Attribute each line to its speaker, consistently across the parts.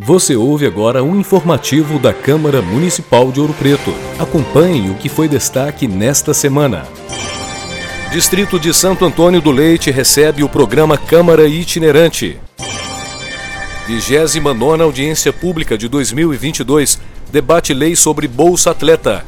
Speaker 1: Você ouve agora um informativo da Câmara Municipal de Ouro Preto. Acompanhe o que foi destaque nesta semana. Distrito de Santo Antônio do Leite recebe o programa Câmara Itinerante. 29 Audiência Pública de 2022 debate lei sobre Bolsa Atleta.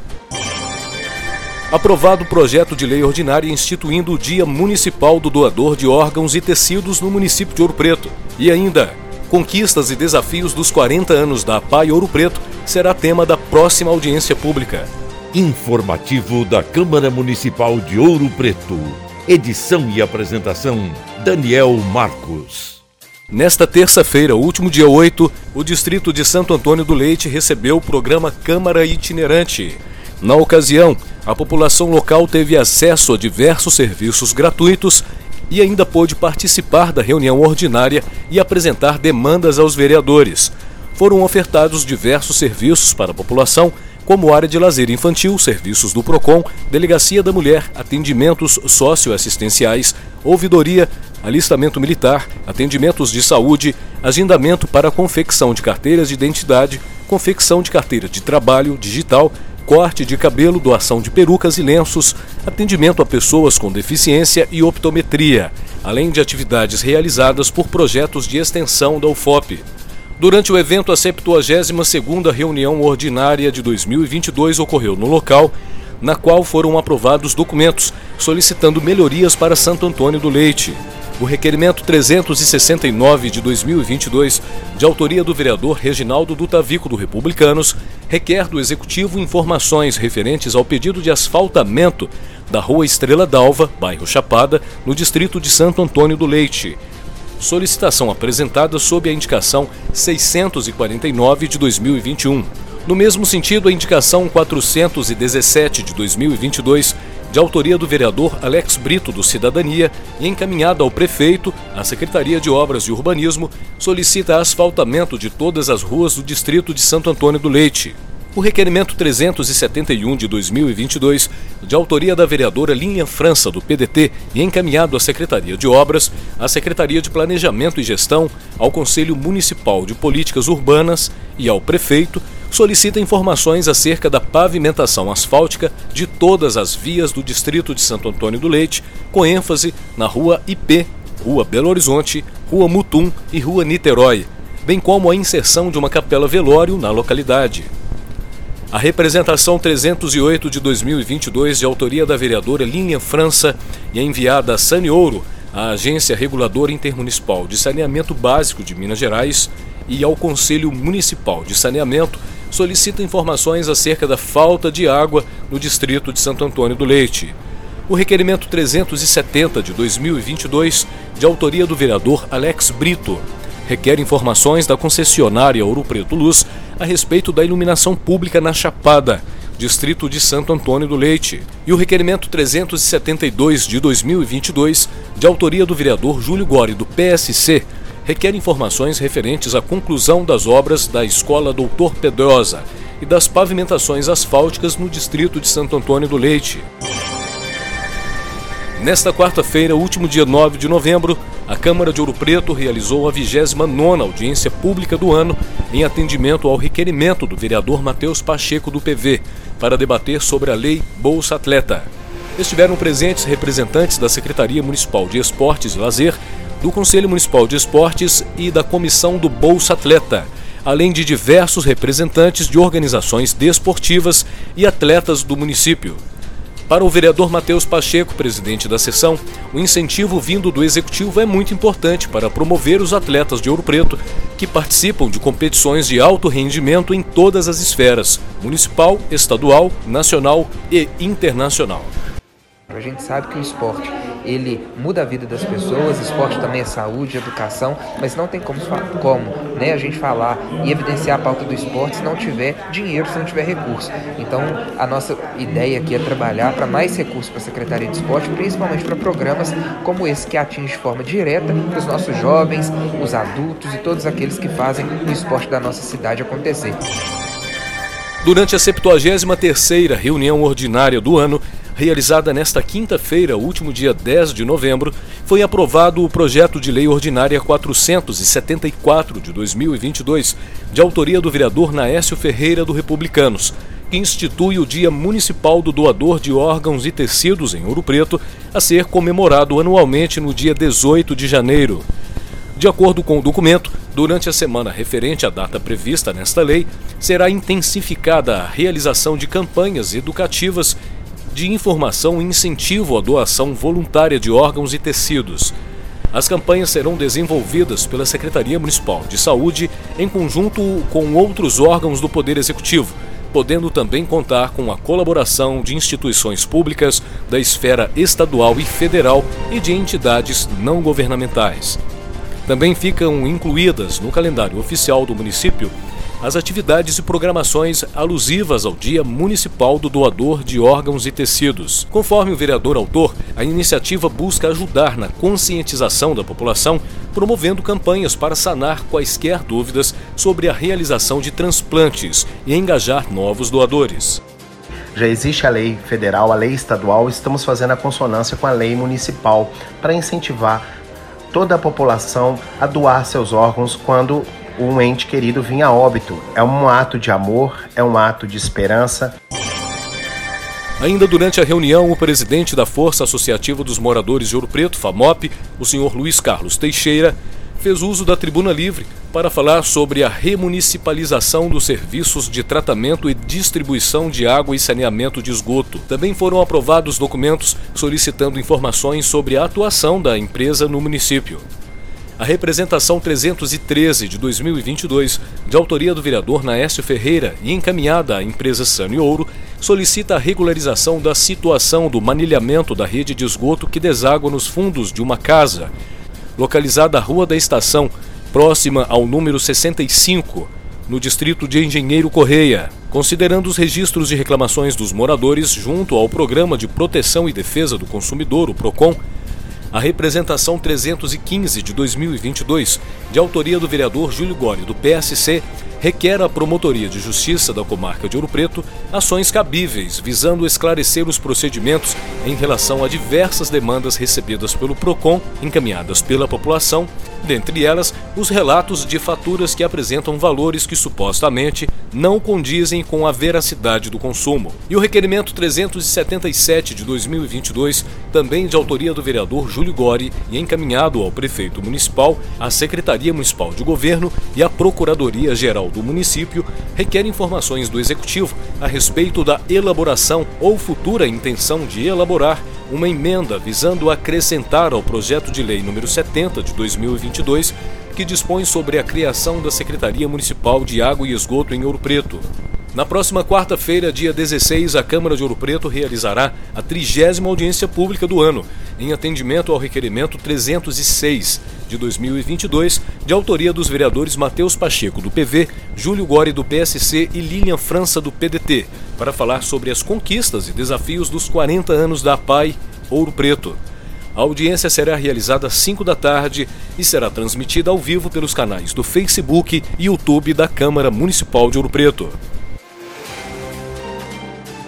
Speaker 1: Aprovado o projeto de lei ordinária instituindo o Dia Municipal do Doador de Órgãos e Tecidos no município de Ouro Preto. E ainda, Conquistas e desafios dos 40 anos da APAI Ouro Preto será tema da próxima audiência pública.
Speaker 2: Informativo da Câmara Municipal de Ouro Preto. Edição e apresentação: Daniel Marcos.
Speaker 1: Nesta terça-feira, último dia 8, o distrito de Santo Antônio do Leite recebeu o programa Câmara Itinerante. Na ocasião, a população local teve acesso a diversos serviços gratuitos e ainda pôde participar da reunião ordinária e apresentar demandas aos vereadores. Foram ofertados diversos serviços para a população, como área de lazer infantil, serviços do PROCON, Delegacia da Mulher, atendimentos socioassistenciais, ouvidoria, alistamento militar, atendimentos de saúde, agendamento para confecção de carteiras de identidade, confecção de carteira de trabalho digital, corte de cabelo, doação de perucas e lenços, atendimento a pessoas com deficiência e optometria, além de atividades realizadas por projetos de extensão da UFOP. Durante o evento, a 72ª reunião ordinária de 2022 ocorreu no local, na qual foram aprovados documentos solicitando melhorias para Santo Antônio do Leite. O requerimento 369 de 2022, de autoria do vereador Reginaldo Dutavico do Republicanos, requer do Executivo informações referentes ao pedido de asfaltamento da Rua Estrela d'Alva, bairro Chapada, no distrito de Santo Antônio do Leite. Solicitação apresentada sob a indicação 649 de 2021. No mesmo sentido, a indicação 417 de 2022 de autoria do vereador Alex Brito do Cidadania e encaminhada ao prefeito, a Secretaria de Obras e Urbanismo solicita asfaltamento de todas as ruas do distrito de Santo Antônio do Leite. O requerimento 371 de 2022, de autoria da vereadora Linha França, do PDT, e encaminhado à Secretaria de Obras, à Secretaria de Planejamento e Gestão, ao Conselho Municipal de Políticas Urbanas e ao prefeito, solicita informações acerca da pavimentação asfáltica de todas as vias do distrito de Santo Antônio do Leite, com ênfase na Rua IP, Rua Belo Horizonte, Rua Mutum e Rua Niterói, bem como a inserção de uma capela velório na localidade. A representação 308 de 2022, de autoria da vereadora Linha França e é enviada a Saneouro, a Agência Reguladora Intermunicipal de Saneamento Básico de Minas Gerais, e ao Conselho Municipal de Saneamento, solicita informações acerca da falta de água no distrito de Santo Antônio do Leite. O requerimento 370 de 2022, de autoria do vereador Alex Brito, requer informações da concessionária Ouro Preto Luz a respeito da iluminação pública na Chapada, distrito de Santo Antônio do Leite. E o requerimento 372 de 2022, de autoria do vereador Júlio Gori, do PSC, requer informações referentes à conclusão das obras da Escola Doutor Pedrosa e das pavimentações asfálticas no distrito de Santo Antônio do Leite. Nesta quarta-feira, último dia 9 de novembro, a Câmara de Ouro Preto realizou a 29ª audiência pública do ano em atendimento ao requerimento do vereador Matheus Pacheco do PV para debater sobre a lei Bolsa Atleta. Estiveram presentes representantes da Secretaria Municipal de Esportes e Lazer, do Conselho Municipal de Esportes e da Comissão do Bolsa Atleta, além de diversos representantes de organizações desportivas e atletas do município. Para o vereador Matheus Pacheco, presidente da sessão, o incentivo vindo do executivo é muito importante para promover os atletas de Ouro Preto que participam de competições de alto rendimento em todas as esferas: municipal, estadual, nacional e internacional.
Speaker 3: A gente sabe que o esporte ele muda a vida das pessoas, esporte também é saúde, educação, mas não tem como, como né, a gente falar e evidenciar a pauta do esporte se não tiver dinheiro, se não tiver recurso. Então, a nossa ideia aqui é trabalhar para mais recursos para a Secretaria de Esporte, principalmente para programas como esse que atinge de forma direta os nossos jovens, os adultos e todos aqueles que fazem o esporte da nossa cidade acontecer.
Speaker 1: Durante a 73ª reunião ordinária do ano, realizada nesta quinta-feira, último dia 10 de novembro, foi aprovado o projeto de lei ordinária 474 de 2022, de autoria do vereador Naécio Ferreira do Republicanos, que institui o Dia Municipal do Doador de Órgãos e Tecidos em Ouro Preto, a ser comemorado anualmente no dia 18 de janeiro. De acordo com o documento, durante a semana referente à data prevista nesta lei, será intensificada a realização de campanhas educativas de informação e incentivo à doação voluntária de órgãos e tecidos. As campanhas serão desenvolvidas pela Secretaria Municipal de Saúde em conjunto com outros órgãos do Poder Executivo, podendo também contar com a colaboração de instituições públicas da esfera estadual e federal e de entidades não governamentais. Também ficam incluídas no calendário oficial do município as atividades e programações alusivas ao Dia Municipal do Doador de Órgãos e Tecidos. Conforme o vereador autor, a iniciativa busca ajudar na conscientização da população, promovendo campanhas para sanar quaisquer dúvidas sobre a realização de transplantes e engajar novos doadores.
Speaker 4: Já existe a lei federal, a lei estadual, estamos fazendo a consonância com a lei municipal para incentivar toda a população a doar seus órgãos quando um ente querido vinha a óbito. É um ato de amor, é um ato de esperança.
Speaker 1: Ainda durante a reunião, o presidente da Força Associativa dos Moradores de Ouro Preto, FAMOP, o senhor Luiz Carlos Teixeira, fez uso da tribuna livre para falar sobre a remunicipalização dos serviços de tratamento e distribuição de água e saneamento de esgoto. Também foram aprovados documentos solicitando informações sobre a atuação da empresa no município. A representação 313 de 2022, de autoria do vereador Naécio Ferreira e encaminhada à empresa Sani Ouro, solicita a regularização da situação do manilhamento da rede de esgoto que deságua nos fundos de uma casa localizada à Rua da Estação, próxima ao número 65, no distrito de Engenheiro Correia. Considerando os registros de reclamações dos moradores junto ao Programa de Proteção e Defesa do Consumidor, o PROCON, a representação 315 de 2022, de autoria do vereador Júlio Gori, do PSC, requer à Promotoria de Justiça da Comarca de Ouro Preto ações cabíveis visando esclarecer os procedimentos em relação a diversas demandas recebidas pelo PROCON, encaminhadas pela população, dentre elas os relatos de faturas que apresentam valores que supostamente não condizem com a veracidade do consumo. E o requerimento 377 de 2022, também de autoria do vereador Júlio Gori e encaminhado ao prefeito municipal, à Secretaria Municipal de Governo e à Procuradoria Geral do município requer informações do Executivo a respeito da elaboração ou futura intenção de elaborar uma emenda visando acrescentar ao projeto de lei número 70 de 2022, que dispõe sobre a criação da Secretaria Municipal de Água e Esgoto em Ouro Preto. Na próxima quarta-feira, dia 16, a Câmara de Ouro Preto realizará a trigésima audiência pública do ano, em atendimento ao requerimento 306 de 2022, de autoria dos vereadores Matheus Pacheco, do PV, Júlio Gori, do PSC e Lilian França, do PDT, para falar sobre as conquistas e desafios dos 40 anos da PAI Ouro Preto. A audiência será realizada às 5 da tarde e será transmitida ao vivo pelos canais do Facebook e YouTube da Câmara Municipal de Ouro Preto.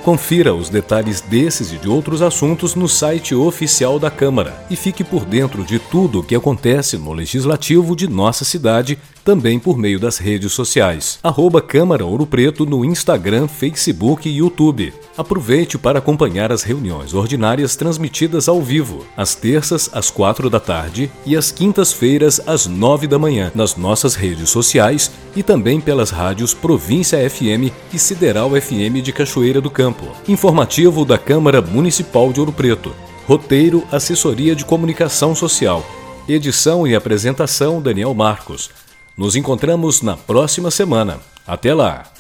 Speaker 1: Confira os detalhes desses e de outros assuntos no site oficial da Câmara e fique por dentro de tudo o que acontece no Legislativo de nossa cidade, também por meio das redes sociais. Arroba Câmara Ouro Preto no Instagram, Facebook e YouTube. Aproveite para acompanhar as reuniões ordinárias transmitidas ao vivo, às terças às quatro da tarde e às quintas-feiras às nove da manhã, nas nossas redes sociais e também pelas rádios Província FM e Sideral FM de Cachoeira do Campo. Informativo da Câmara Municipal de Ouro Preto. Roteiro Assessoria de Comunicação Social. Edição e apresentação Daniel Marcos. Nos encontramos na próxima semana. Até lá!